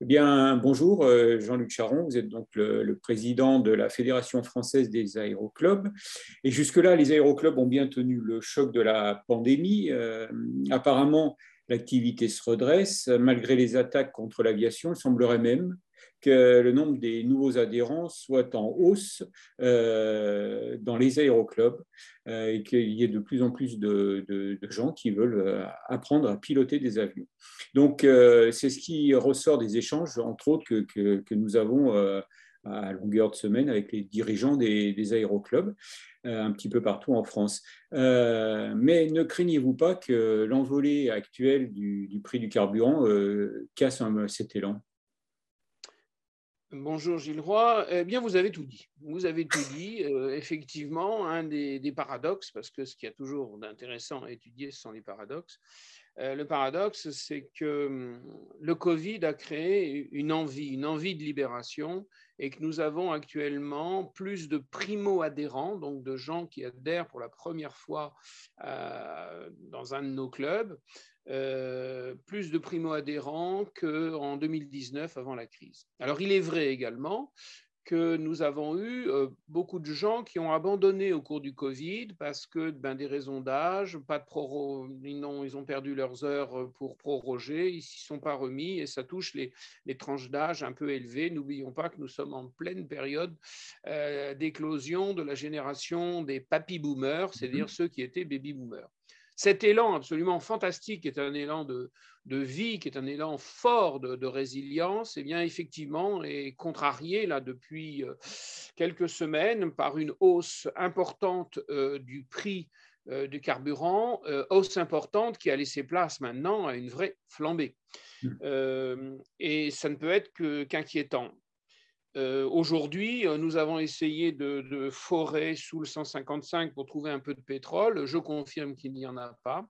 Eh bien, bonjour, euh, Jean-Luc Charon, vous êtes donc le, président de la Fédération française des aéroclubs. Et jusque-là, les aéroclubs ont bien tenu le choc de la pandémie. Euh, apparemment, l'activité se redresse. Malgré les attaques contre l'aviation, il semblerait même que le nombre des nouveaux adhérents soit en hausse euh, dans les aéroclubs euh, et qu'il y ait de plus en plus de, gens qui veulent euh, apprendre à piloter des avions. Donc, c'est ce qui ressort des échanges, entre autres, que, nous avons à longueur de semaine avec les dirigeants des, aéroclubs, un petit peu partout en France. mais ne craignez-vous pas que l'envolée actuelle du, prix du carburant casse cet élan? Bonjour Gilles Roy. Eh bien, vous avez tout dit. Vous avez tout dit. Euh, effectivement, un des, paradoxes, parce que ce qui a toujours d'intéressant à étudier, ce sont les paradoxes. Euh, le paradoxe, c'est que hum, le Covid a créé une envie, une envie de libération, et que nous avons actuellement plus de primo-adhérents, donc de gens qui adhèrent pour la première fois euh, dans un de nos clubs, euh, plus de primo-adhérents qu'en 2019 avant la crise. Alors il est vrai également que nous avons eu euh, beaucoup de gens qui ont abandonné au cours du Covid parce que ben, des raisons d'âge, pas de pro ils, ont, ils ont perdu leurs heures pour proroger, ils s'y sont pas remis et ça touche les, les tranches d'âge un peu élevées. N'oublions pas que nous sommes en pleine période euh, d'éclosion de la génération des papy boomers, c'est-à-dire mm-hmm. ceux qui étaient baby boomers. Cet élan absolument fantastique, qui est un élan de, vie, qui est un élan fort de, résilience, eh bien, effectivement, est contrarié là, depuis euh, quelques semaines par une hausse importante euh, du prix euh, du carburant, hausse importante qui a laissé place maintenant à une vraie flambée. Mmh. et ça ne peut être qu'inquiétant. Euh, aujourd'hui, euh, nous avons essayé de, forer sous le 155 pour trouver un peu de pétrole. Je confirme qu'il n'y en a pas.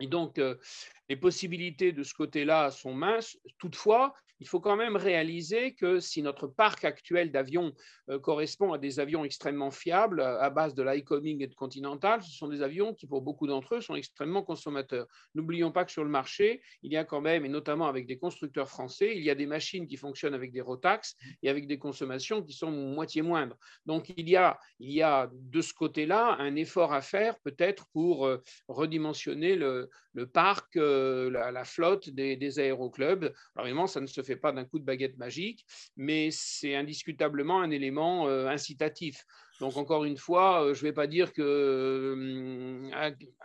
Et donc, euh, les possibilités de ce côté-là sont minces. Toutefois, il faut quand même réaliser que si notre parc actuel d'avions euh, correspond à des avions extrêmement fiables à base de l'Icoming et de Continental, ce sont des avions qui, pour beaucoup d'entre eux, sont extrêmement consommateurs. N'oublions pas que sur le marché, il y a quand même, et notamment avec des constructeurs français, il y a des machines qui fonctionnent avec des Rotax et avec des consommations qui sont moitié moindres. Donc, il y a, il y a de ce côté-là un effort à faire peut-être pour euh, redimensionner le, parc, euh, la, flotte des, des aéroclubs. Alors, évidemment, ça ne se fait pas d'un coup de baguette magique, mais c'est indiscutablement un élément euh, incitatif. Donc encore une fois, euh, je ne vais pas dire que euh,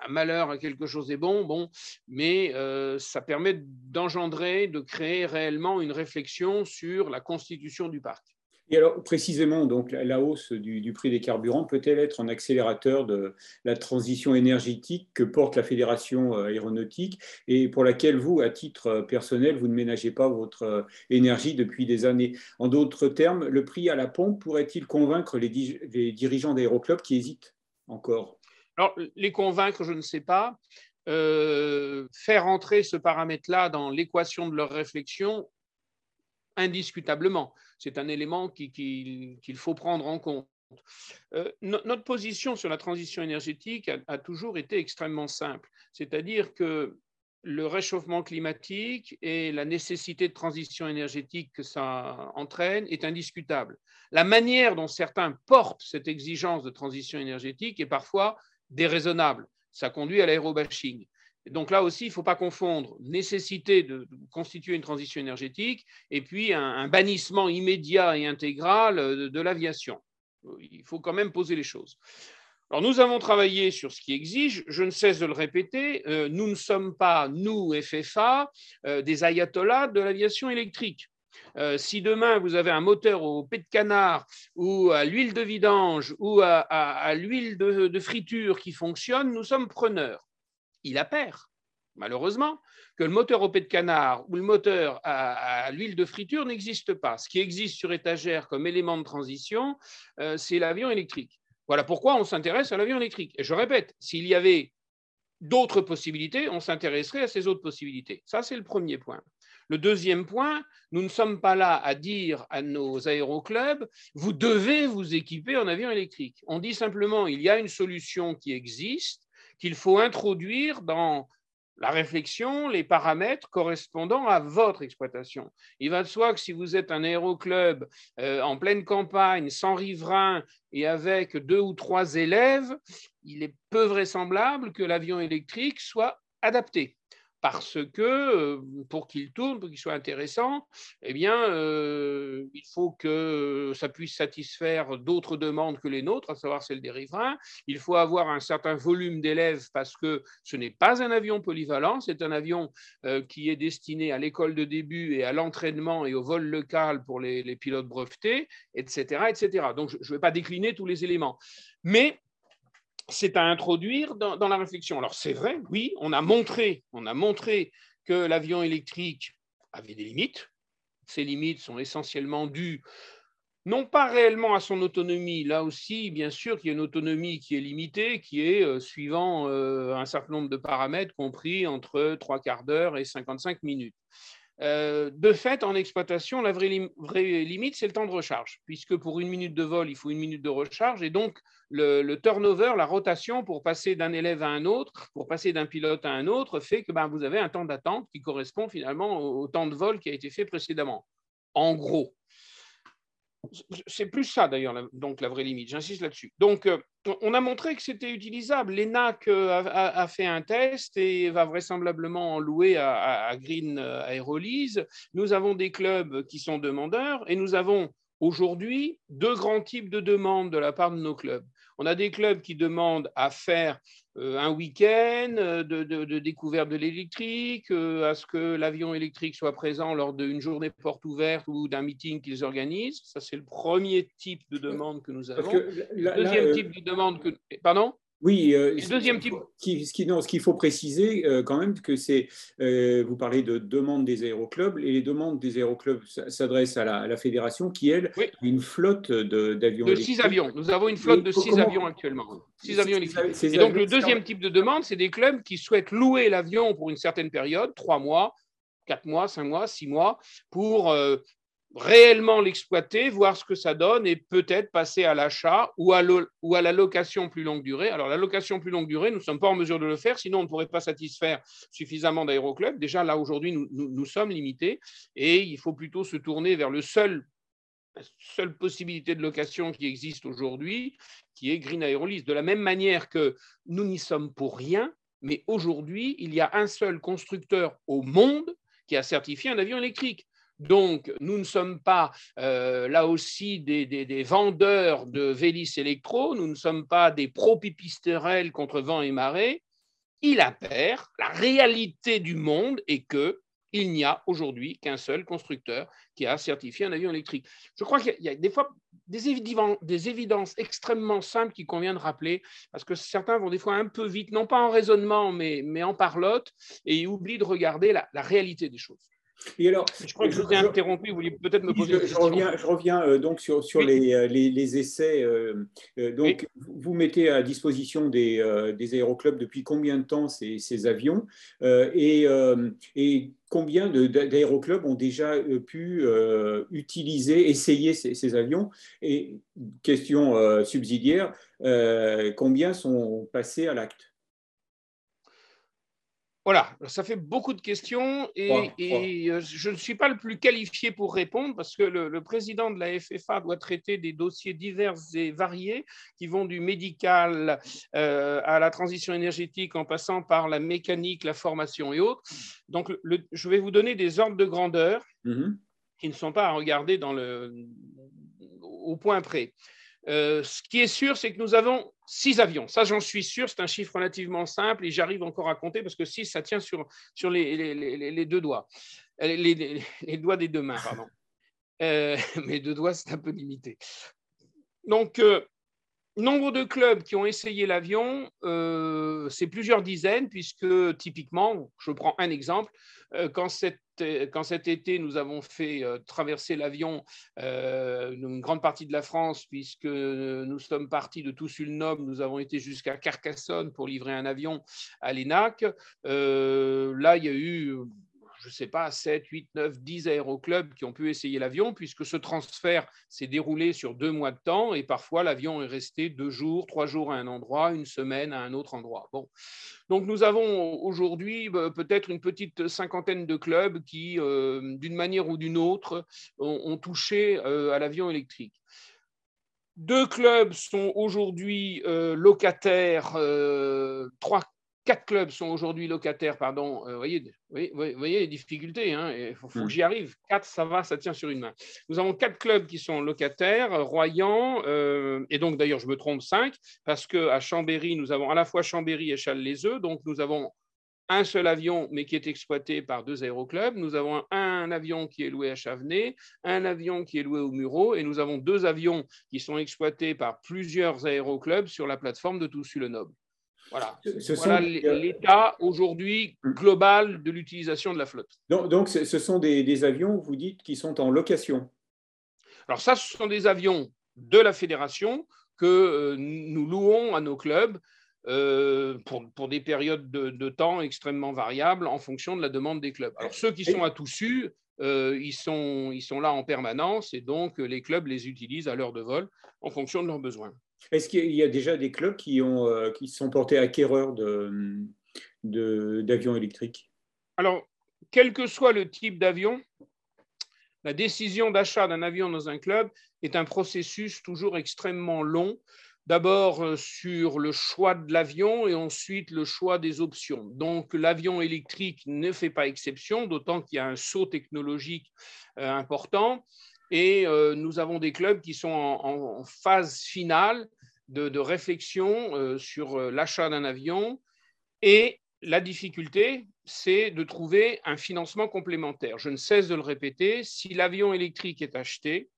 malheur à quelque chose est bon, bon, mais ça permet d'engendrer, de créer réellement une réflexion sur la constitution du parc. Et alors, précisément, donc, la hausse du, prix des carburants peut-elle être un accélérateur de la transition énergétique que porte la Fédération euh, aéronautique et pour laquelle vous, à titre personnel, vous ne ménagez pas votre euh, énergie depuis des années? En d'autres termes, le prix à la pompe pourrait-il convaincre les, dirigeants d'aéroclubs qui hésitent encore? Alors, les convaincre, je ne sais pas. Euh, faire entrer ce paramètre-là dans l'équation de leur réflexion, indiscutablement. C'est un élément qu'il faut prendre en compte. Euh, notre position sur la transition énergétique a, toujours été extrêmement simple, c'est-à-dire que le réchauffement climatique et la nécessité de transition énergétique que ça entraîne est indiscutable. La manière dont certains portent cette exigence de transition énergétique est parfois déraisonnable. Ça conduit à l'aérobashing. Donc là aussi, il ne faut pas confondre nécessité de constituer une transition énergétique et puis un, bannissement immédiat et intégral de, l'aviation. Il faut quand même poser les choses. Alors nous avons travaillé sur ce qui exige, je ne cesse de le répéter, euh, nous ne sommes pas, nous, FFA, euh, des ayatollahs de l'aviation électrique. Euh, si demain vous avez un moteur au pet de canard ou à l'huile de vidange ou à, l'huile de, friture qui fonctionne, nous sommes preneurs il a malheureusement, que le moteur au pet de canard ou le moteur à, l'huile de friture n'existe pas. Ce qui existe sur étagère comme élément de transition, euh, c'est l'avion électrique. Voilà pourquoi on s'intéresse à l'avion électrique. Et je répète, s'il y avait d'autres possibilités, on s'intéresserait à ces autres possibilités. Ça, c'est le premier point. Le deuxième point, nous ne sommes pas là à dire à nos aéroclubs, vous devez vous équiper en avion électrique. On dit simplement, il y a une solution qui existe, qu'il faut introduire dans la réflexion, les paramètres correspondant à votre exploitation. Il va de soi que si vous êtes un aéroclub euh, en pleine campagne, sans riverains et avec deux ou trois élèves, il est peu vraisemblable que l'avion électrique soit adapté parce que euh, pour qu'il tourne, pour qu'il soit intéressant, eh bien, euh, il faut que ça puisse satisfaire d'autres demandes que les nôtres, à savoir celles des riverains. Il faut avoir un certain volume d'élèves parce que ce n'est pas un avion polyvalent, c'est un avion euh, qui est destiné à l'école de début et à l'entraînement et au vol local pour les, les pilotes brevetés, etc., etc. Donc, je ne vais pas décliner tous les éléments. Mais c'est à introduire dans, la réflexion. Alors c'est vrai, oui, on a montré, on a montré que l'avion électrique avait des limites. Ces limites sont essentiellement dues non pas réellement à son autonomie, là aussi, bien sûr qu'il y a une autonomie qui est limitée, qui est euh, suivant euh, un certain nombre de paramètres compris entre trois quarts d'heure et 55 minutes. Euh, de fait, en exploitation, la vraie, limite, c'est le temps de recharge, puisque pour une minute de vol, il faut une minute de recharge, et donc le, turnover, la rotation pour passer d'un élève à un autre, pour passer d'un pilote à un autre, fait que ben, vous avez un temps d'attente qui correspond finalement au temps de vol qui a été fait précédemment. En gros, c'est plus ça d'ailleurs, donc la vraie limite, j'insiste là-dessus. Donc, euh, on a montré que c'était utilisable. L'ENAC a, fait un test et va vraisemblablement en louer à, Green euh, Aerolease. Nous avons des clubs qui sont demandeurs et nous avons aujourd'hui deux grands types de demandes de la part de nos clubs. On a des clubs qui demandent à faire euh, un week-end euh, de, découverte de l'électrique, euh, à ce que l'avion électrique soit présent lors d'une journée porte ouverte ou d'un meeting qu'ils organisent. Ça, c'est le premier type de demande que nous avons. le deuxième type de demande que... Pardon? Oui, euh, deuxième type. Ce qui, non, ce qu'il faut préciser euh, quand même, que c'est, euh, vous parlez de demandes des aéroclubs, et les demandes des aéroclubs s'adressent à la, fédération qui, elle, a une flotte d'avions. De, six avions. Nous avons une flotte de six avions actuellement. Six avions électriques. Et donc, le deuxième type de demande, c'est des clubs qui souhaitent louer l'avion pour une certaine période, trois mois, quatre mois, cinq mois, six mois, pour réellement l'exploiter, voir ce que ça donne et peut-être passer à l'achat ou, à la location plus longue durée. Alors la location plus longue durée, nous ne sommes pas en mesure de le faire, sinon on ne pourrait pas satisfaire suffisamment d'aéroclubs. Déjà là aujourd'hui, nous, nous, sommes limités et il faut plutôt se tourner vers le seul la seule possibilité de location qui existe aujourd'hui, qui est Green Aerolease. De la même manière que nous n'y sommes pour rien, mais aujourd'hui, il y a un seul constructeur au monde qui a certifié un avion électrique. Donc, nous ne sommes pas euh, là aussi des, vendeurs de Vélis électro, nous ne sommes pas des pro-pipisterelles contre vent et marée. Il appert la réalité du monde est que il n'y a aujourd'hui qu'un seul constructeur qui a certifié un avion électrique. Je crois qu'il y a des fois des, évidences extrêmement simples qu'il convient de rappeler, parce que certains vont des fois un peu vite, non pas en raisonnement, mais, en parlotte, et oublient de regarder la réalité des choses. Et alors, je crois que je vous ai interrompu, vous vouliez peut-être me poser je, question. Reviens, je reviens euh, donc sur, sur les, euh, les, les, essais. Euh, donc, vous mettez à disposition des, des, aéroclubs depuis combien de temps ces, ces avions et, et, combien d'aéroclubs ont déjà pu utiliser, essayer ces, ces, avions? Et question subsidiaire, combien sont passés à l'acte? Voilà, ça fait beaucoup de questions et, euh, je ne suis pas le plus qualifié pour répondre parce que le, président de la FFA doit traiter des dossiers divers et variés qui vont du médical euh, à la transition énergétique en passant par la mécanique, la formation et autres. Donc, je vais vous donner des ordres de grandeur mm-hmm. qui ne sont pas à regarder dans le, au point près. Euh, ce qui est sûr, c'est que nous avons six avions. Ça, j'en suis sûr, c'est un chiffre relativement simple et j'arrive encore à compter parce que six, ça tient sur, sur les, les, deux doigts, euh, les, doigts des deux mains, pardon. Euh, mes deux doigts, c'est un peu limité. Donc, nombre de clubs qui ont essayé l'avion, c'est plusieurs dizaines, puisque typiquement, je prends un exemple, quand cette quand cet été, nous avons fait euh, traverser l'avion euh, une grande partie de la France, puisque nous sommes partis de Toussul-Noble, nous avons été jusqu'à Carcassonne pour livrer un avion à l'ENAC. Euh, là, il y a eu je ne sais pas, 7, 8, 9, 10 aéroclubs qui ont pu essayer l'avion, puisque ce transfert s'est déroulé sur deux mois de temps et parfois l'avion est resté deux jours, trois jours à un endroit, une semaine à un autre endroit. Bon. Donc nous avons aujourd'hui euh, peut-être une petite cinquantaine de clubs qui, euh, d'une manière ou d'une autre, ont, touché euh, à l'avion électrique. Deux clubs sont aujourd'hui locataires, trois, quatre clubs sont aujourd'hui locataires, pardon. Vous voyez, voyez, les difficultés, hein, il faut, que hmm. j'y arrive. Quatre, ça va, ça tient sur une main. Nous avons quatre clubs qui sont locataires, Royan, et donc d'ailleurs, je me trompe, cinq, parce qu'à Chambéry, nous avons à la fois Chambéry et Châles-les-Eaux, donc nous avons un seul avion, mais qui est exploité par deux aéroclubs. Nous avons un avion qui est loué à Chavenay, un avion qui est loué au Muro, et nous avons deux avions qui sont exploités par plusieurs aéroclubs sur la plateforme de Toussus-le-Noble. Voilà, voilà l'état aujourd'hui global de l'utilisation de la flotte. Donc, donc ce sont des, des, avions, vous dites, qui sont en location Alors ça, ce sont des avions de la fédération que euh, nous louons à nos clubs euh, pour, pour, des périodes de, temps extrêmement variables en fonction de la demande des clubs. Alors ceux qui sont à Toussus, euh, ils, sont, ils sont là en permanence et donc les clubs les utilisent à l'heure de vol en fonction de leurs besoins. Est-ce qu'il y a déjà des clubs qui, euh, sont portés acquéreurs d'avions électriques? Alors, quel que soit le type d'avion, la décision d'achat d'un avion dans un club est un processus toujours extrêmement long D'abord euh, sur le choix de l'avion et ensuite le choix des options. Donc l'avion électrique ne fait pas exception, d'autant qu'il y a un saut technologique euh, important. Et euh, nous avons des clubs qui sont en, phase finale de, réflexion sur l'achat d'un avion. Et la difficulté, c'est de trouver un financement complémentaire. Je ne cesse de le répéter, si l'avion électrique est acheté,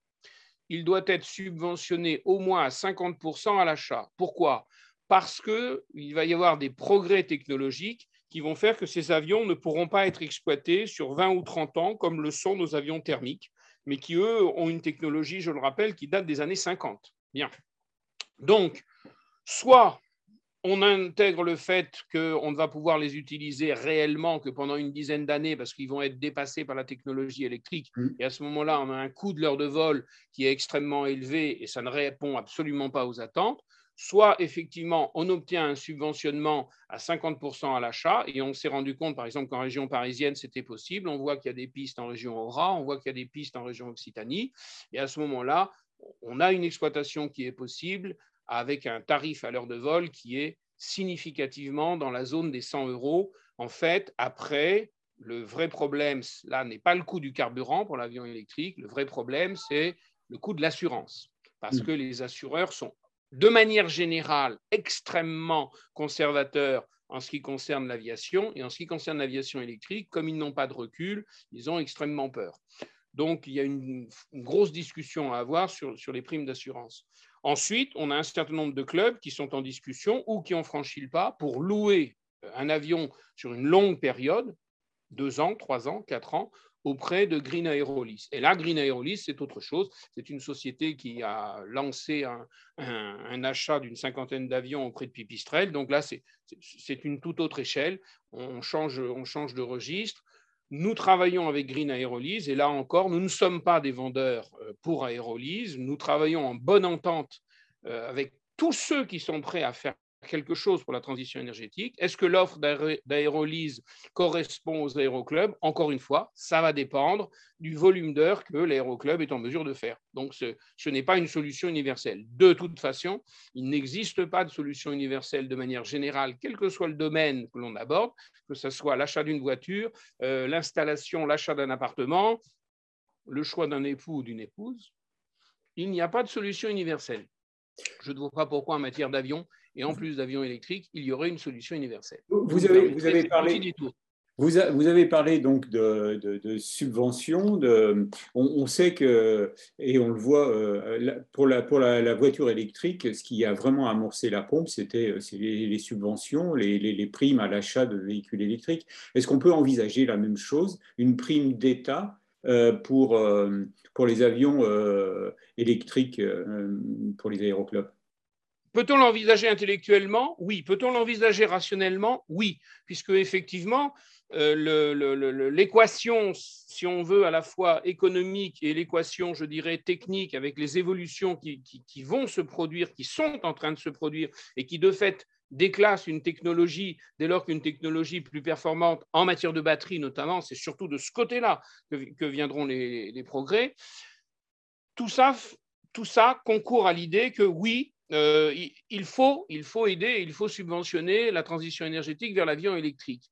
il doit être subventionné au moins à 50% à l'achat. Pourquoi? Parce qu'il va y avoir des progrès technologiques qui vont faire que ces avions ne pourront pas être exploités sur 20 ou 30 ans comme le sont nos avions thermiques, mais qui, eux, ont une technologie, je le rappelle, qui date des années 50. Bien. Donc, soit on intègre le fait qu'on ne va pouvoir les utiliser réellement que pendant une dizaine d'années parce qu'ils vont être dépassés par la technologie électrique. Mm. Et à ce moment-là, on a un coût de l'heure de vol qui est extrêmement élevé et ça ne répond absolument pas aux attentes. Soit effectivement, on obtient un subventionnement à 50% à l'achat et on s'est rendu compte, par exemple, qu'en région parisienne, c'était possible. On voit qu'il y a des pistes en région Aura, on voit qu'il y a des pistes en région Occitanie. Et à ce moment-là, on a une exploitation qui est possible avec un tarif à l'heure de vol qui est significativement dans la zone des 100 euros. En fait, après, le vrai problème, là, n'est pas le coût du carburant pour l'avion électrique. Le vrai problème, c'est le coût de l'assurance. Parce mm. que les assureurs sont, de manière générale, extrêmement conservateurs en ce qui concerne l'aviation. Et en ce qui concerne l'aviation électrique, comme ils n'ont pas de recul, ils ont extrêmement peur. Donc, il y a une, grosse discussion à avoir sur, sur les primes d'assurance. Ensuite, on a un certain nombre de clubs qui sont en discussion ou qui ont franchi le pas pour louer un avion sur une longue période, deux ans, trois ans, quatre ans, auprès de Green Aerolis. Et là, Green Aerolis, c'est autre chose. C'est une société qui a lancé un, achat d'une cinquantaine d'avions auprès de Pipistrel. Donc là, c'est une toute autre échelle. On change, on change de registre. Nous travaillons avec Green Aerolease et là encore, nous ne sommes pas des vendeurs euh, pour Aerolease. Nous travaillons en bonne entente euh, avec tous ceux qui sont prêts à faire quelque chose pour la transition énergétique Est-ce que l'offre d'aérolyse correspond aux aéroclubs? Encore une fois, ça va dépendre du volume d'heures que l'aéroclub est en mesure de faire. Donc, ce, n'est pas une solution universelle. De toute façon, il n'existe pas de solution universelle de manière générale, quel que soit le domaine que l'on aborde, que ce soit l'achat d'une voiture, euh, l'installation, l'achat d'un appartement, le choix d'un époux ou d'une épouse. Il n'y a pas de solution universelle. Je ne vois pas pourquoi en matière d'avion, et en plus d'avions électriques, il y aurait une solution universelle. Vous avez, vous avez parlé. Vous, vous, avez parlé donc de, de, subventions. De, on, sait que, et on le voit, euh, pour, la, pour la, voiture électrique, ce qui a vraiment amorcé la pompe, c'était les, les, subventions, les, les, primes à l'achat de véhicules électriques. Est-ce qu'on peut envisager la même chose, une prime d'État euh, pour, euh, pour les avions électriques pour les aéroclubs. Peut-on l'envisager intellectuellement? Oui. Peut-on l'envisager rationnellement? Oui, puisque effectivement, euh, l'équation, si on veut, à la fois économique et l'équation, je dirais, technique, avec les évolutions qui, vont se produire, qui sont en train de se produire et qui, de fait, déclassent une technologie dès lors qu'une technologie plus performante en matière de batterie, notamment, c'est surtout de ce côté-là que, viendront les, progrès. Tout ça, tout ça concourt à l'idée que oui, euh, il, faut, il faut aider, il faut subventionner la transition énergétique vers l'avion électrique.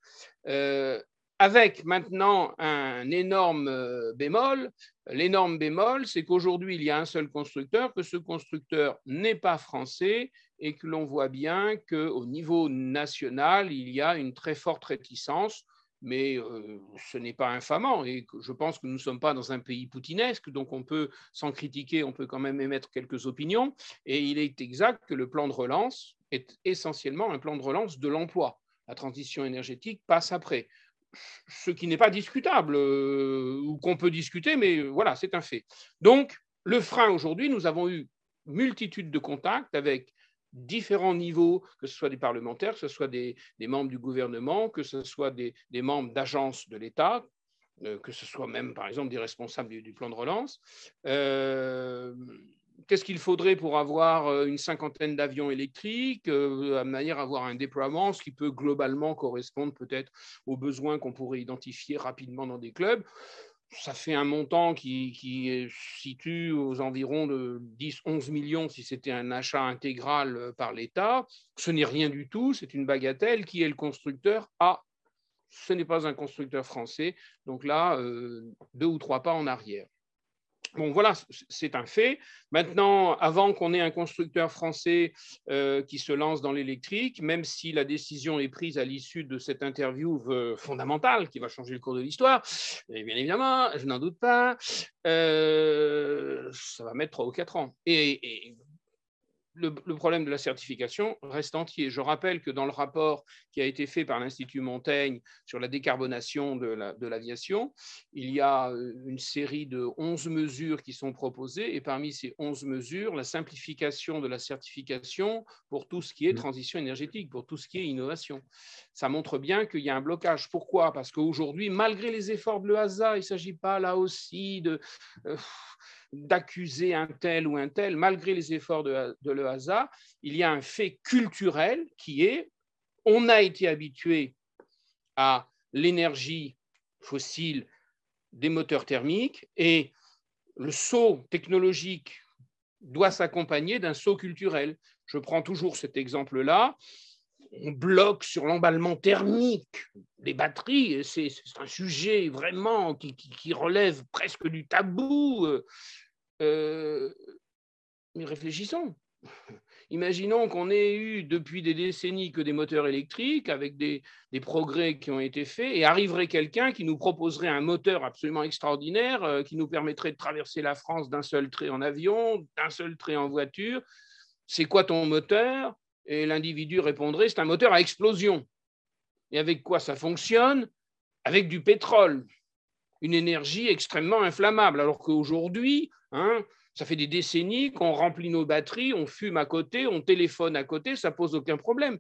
Euh, avec maintenant un énorme euh, bémol. L'énorme bémol, c'est qu'aujourd'hui, il y a un seul constructeur, que ce constructeur n'est pas français et que l'on voit bien qu'au niveau national, il y a une très forte réticence mais euh, ce n'est pas infamant. Et je pense que nous ne sommes pas dans un pays poutinesque, donc on peut, sans critiquer, on peut quand même émettre quelques opinions. Et il est exact que le plan de relance est essentiellement un plan de relance de l'emploi. La transition énergétique passe après. Ce qui n'est pas discutable, euh, ou qu'on peut discuter, mais voilà, c'est un fait. Donc, le frein aujourd'hui, nous avons eu multitude de contacts avec différents niveaux, que ce soit des parlementaires, que ce soit des, membres du gouvernement, que ce soit des, membres d'agences de l'État, euh, que ce soit même, par exemple, des responsables du, plan de relance. Euh, qu'est-ce qu'il faudrait pour avoir euh, une cinquantaine d'avions électriques, de manière à avoir un déploiement, ce qui peut globalement correspondre peut-être aux besoins qu'on pourrait identifier rapidement dans des clubs ça fait un montant qui, qui situe aux environs de 10-11 millions si c'était un achat intégral euh, par l'État. Ce n'est rien du tout, c'est une bagatelle. Qui est le constructeur? Ah, ce n'est pas un constructeur français. Donc là, euh, deux ou trois pas en arrière. Bon, voilà, c'est un fait. Maintenant, avant qu'on ait un constructeur français euh, qui se lance dans l'électrique, même si la décision est prise à l'issue de cette interview euh, fondamentale qui va changer le cours de l'histoire, et bien évidemment, je n'en doute pas, euh, ça va mettre trois ou quatre ans. Le, problème de la certification reste entier. Je rappelle que dans le rapport qui a été fait par l'Institut Montaigne sur la décarbonation de l'aviation, il y a euh, une série de 11 mesures qui sont proposées et parmi ces 11 mesures, la simplification de la certification pour tout ce qui est mmh. transition énergétique, pour tout ce qui est innovation. Ça montre bien qu'il y a un blocage. Pourquoi? Parce qu'aujourd'hui, malgré les efforts de l'EASA, il ne s'agit pas là aussi de... Euh, d'accuser un tel ou un tel, malgré les efforts de, de l'EASA, il y a un fait culturel qui est, on a été habitué à l'énergie fossile des moteurs thermiques et le saut technologique doit s'accompagner d'un saut culturel. Je prends toujours cet exemple-là. On bloque sur l'emballement thermique des batteries. C'est un sujet vraiment qui, relève presque du tabou. Euh, mais réfléchissons. Imaginons qu'on ait eu depuis des décennies que des moteurs électriques avec des, progrès qui ont été faits et arriverait quelqu'un qui nous proposerait un moteur absolument extraordinaire euh, qui nous permettrait de traverser la France d'un seul trait en avion, d'un seul trait en voiture. C'est quoi ton moteur? Et l'individu répondrait, c'est un moteur à explosion. Et avec quoi ça fonctionne? Avec du pétrole une énergie extrêmement inflammable. Alors qu'aujourd'hui, hein, ça fait des décennies qu'on remplit nos batteries, on fume à côté, on téléphone à côté, ça pose aucun problème.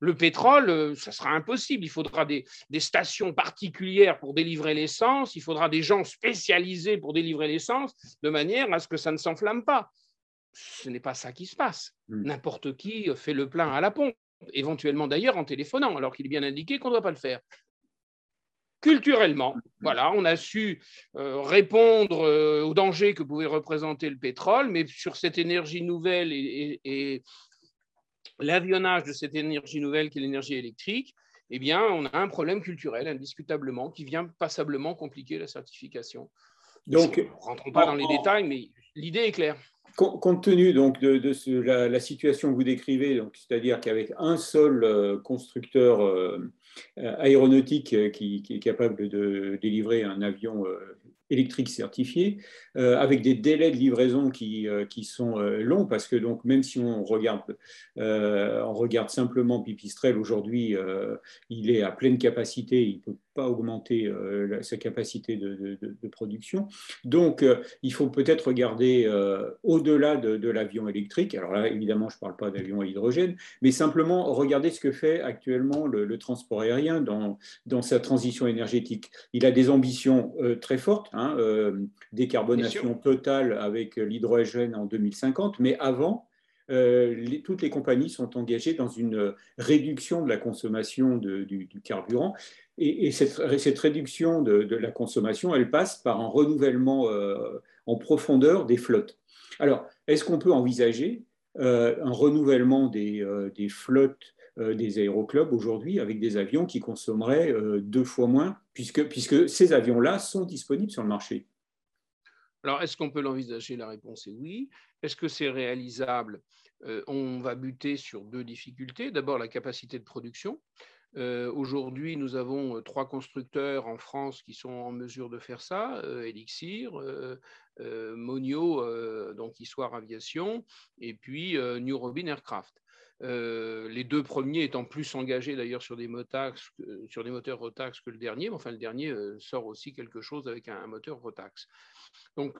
Le pétrole, euh, ça sera impossible. Il faudra des, stations particulières pour délivrer l'essence, il faudra des gens spécialisés pour délivrer l'essence, de manière à ce que ça ne s'enflamme pas. Ce n'est pas ça qui se passe. Hmm. N'importe qui fait le plein à la pompe, éventuellement d'ailleurs en téléphonant, alors qu'il est bien indiqué qu'on ne doit pas le faire culturellement. Voilà, on a su euh, répondre euh, aux dangers que pouvait représenter le pétrole, mais sur cette énergie nouvelle et, l'avionnage de cette énergie nouvelle qui est l'énergie électrique, eh bien, on a un problème culturel indiscutablement qui vient passablement compliquer la certification. Donc, ne rentrons pas dans les détails, mais l'idée est claire. Compte tenu donc de, la, situation que vous décrivez, c'est-à-dire qu'avec un seul euh, constructeur euh, aéronautique euh, qui, est capable de délivrer un avion électrique certifié, avec des délais de livraison qui, qui sont longs, parce que donc même si on regarde, on regarde simplement Pipistrel aujourd'hui, il est à pleine capacité, il peut pas augmenter euh, sa capacité de, production. Donc, euh, il faut peut-être regarder euh, au-delà de, l'avion électrique. Alors là, évidemment, je ne parle pas d'avion à hydrogène, mais simplement regarder ce que fait actuellement le, transport aérien dans, dans, sa transition énergétique. Il a des ambitions très fortes, hein, décarbonation totale avec l'hydrogène en 2050, mais avant, euh, toutes les compagnies sont engagées dans une réduction de la consommation du, carburant. Et, cette, réduction de, la consommation, elle passe par un renouvellement euh, en profondeur des flottes. Alors, est-ce qu'on peut envisager euh, un renouvellement des, flottes des aéroclubs aujourd'hui avec des avions qui consommeraient deux fois moins, puisque, puisque ces avions-là sont disponibles sur le marché? Alors, est-ce qu'on peut l'envisager? La réponse est oui. Est-ce que c'est réalisable? Euh, On va buter sur deux difficultés. D'abord, la capacité de production. Euh, aujourd'hui, nous avons euh, trois constructeurs en France qui sont en mesure de faire ça Elixir, Monio, donc Histoire Aviation, et puis New Robin Aircraft. les deux premiers étant plus engagés d'ailleurs sur sur des moteurs Rotax que le dernier, mais enfin le dernier sort aussi quelque chose avec un moteur Rotax. Donc,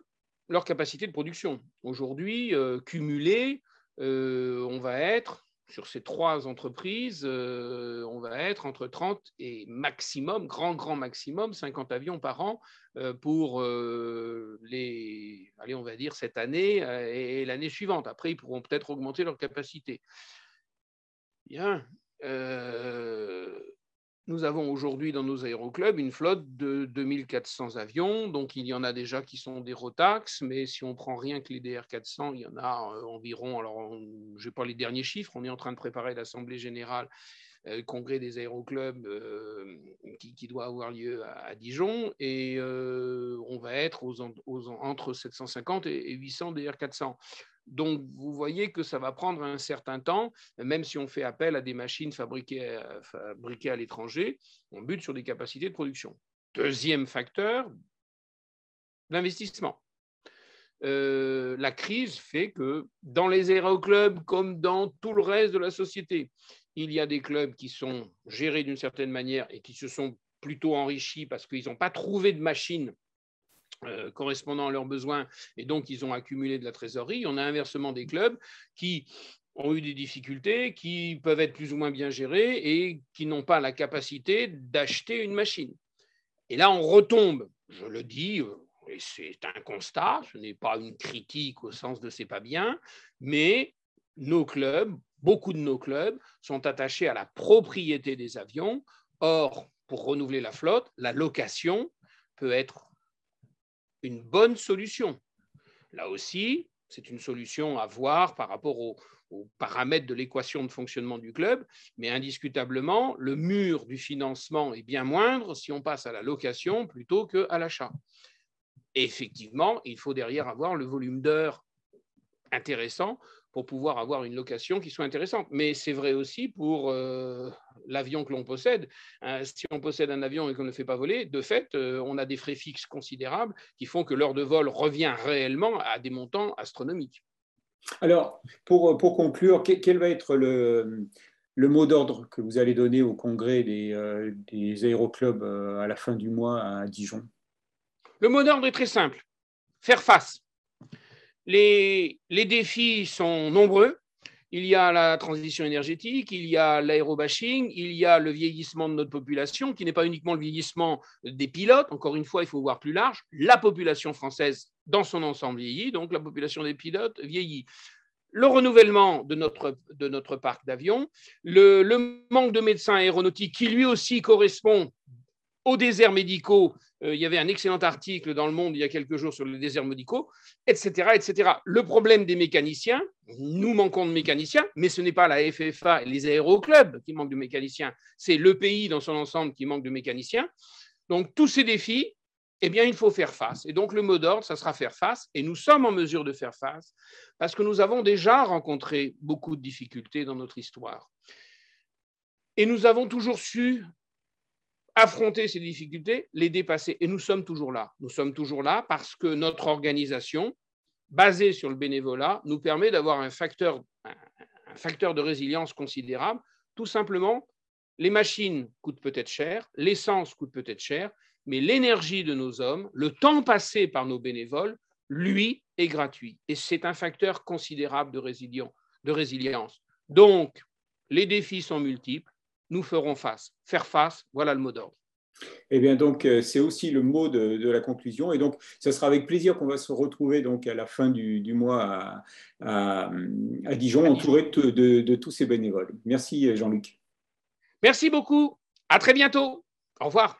leur capacité de production. Aujourd'hui, euh, cumulée, euh, on va être, sur ces trois entreprises, euh, on va être entre 30 et maximum, grand, grand maximum, 50 avions par an pour les, allez, on va dire cette année et, l'année suivante. Après, ils pourront peut-être augmenter leur capacité. Bien. Nous avons aujourd'hui dans nos aéroclubs une flotte de 2400 avions, donc il y en a déjà qui sont des Rotax, mais si on prend rien que les DR400, il y en a euh, environ, alors je n'ai pas les derniers chiffres, on est en train de préparer l'Assemblée générale euh, congrès des aéroclubs euh, qui, doit avoir lieu à, Dijon, et on va être entre 750 et 800 DR400. Donc, vous voyez que ça va prendre un certain temps, même si on fait appel à des machines fabriquées, à l'étranger, on bute sur des capacités de production. Deuxième facteur, l'investissement. Euh, la crise fait que dans les aéroclubs, comme dans tout le reste de la société, il y a des clubs qui sont gérés d'une certaine manière et qui se sont plutôt enrichis parce qu'ils n'ont pas trouvé de machines euh, correspondant à leurs besoins, et donc ils ont accumulé de la trésorerie. On a inversement des clubs qui ont eu des difficultés, qui peuvent être plus ou moins bien gérés et qui n'ont pas la capacité d'acheter une machine. Et là, on retombe, je le dis, euh, et c'est un constat, ce n'est pas une critique au sens de c'est pas bien, mais nos clubs, beaucoup de nos clubs, sont attachés à la propriété des avions. Or, pour renouveler la flotte, la location peut être une bonne solution. Là aussi, c'est une solution à voir par rapport aux, paramètres de l'équation de fonctionnement du club, mais indiscutablement, le mur du financement est bien moindre si on passe à la location plutôt qu'à l'achat. Effectivement, il faut derrière avoir le volume d'heures intéressant pour pouvoir avoir une location qui soit intéressante. Mais c'est vrai aussi pour euh, l'avion que l'on possède. Euh, si on possède un avion et qu'on ne le fait pas voler, de fait, euh, on a des frais fixes considérables qui font que l'heure de vol revient réellement à des montants astronomiques. Alors, pour, pour conclure, quel va être le, le mot d'ordre que vous allez donner au congrès des, des aéroclubs à la fin du mois à Dijon? Le mot d'ordre est très simple. Faire face les, défis sont nombreux. Il y a la transition énergétique, il y a l'aérobashing, il y a le vieillissement de notre population, qui n'est pas uniquement le vieillissement des pilotes. Encore une fois, il faut voir plus large. La population française dans son ensemble vieillit, donc la population des pilotes vieillit le renouvellement de notre, de notre parc d'avions, le, le, manque de médecins aéronautiques qui lui aussi correspond aux déserts médicaux. Euh, il y avait un excellent article dans Le Monde il y a quelques jours sur les déserts médicaux, etc., etc. Le problème des mécaniciens, nous manquons de mécaniciens, mais ce n'est pas la FFA et les aéroclubs qui manquent de mécaniciens, c'est le pays dans son ensemble qui manque de mécaniciens. Donc tous ces défis, eh bien, il faut faire face. Et donc le mot d'ordre, ça sera faire face, et nous sommes en mesure de faire face parce que nous avons déjà rencontré beaucoup de difficultés dans notre histoire. Et nous avons toujours su affronter ces difficultés, les dépasser. Et nous sommes toujours là. Nous sommes toujours là parce que notre organisation, basée sur le bénévolat, nous permet d'avoir un facteur, un facteur de résilience considérable, tout simplement les machines coûtent peut-être cher, l'essence coûte peut-être cher, mais l'énergie de nos hommes, le temps passé par nos bénévoles, lui, est gratuit. Et c'est un facteur considérable de, résilience. Donc, les défis sont multiples, nous ferons face. Faire face, voilà le mot d'ordre. Eh bien, donc, euh, c'est aussi le mot de, la conclusion. Et donc, ce sera avec plaisir qu'on va se retrouver donc à la fin du, mois à, Dijon, entouré de tous ces bénévoles. Merci, Jean-Luc. Merci beaucoup. À très bientôt. Au revoir.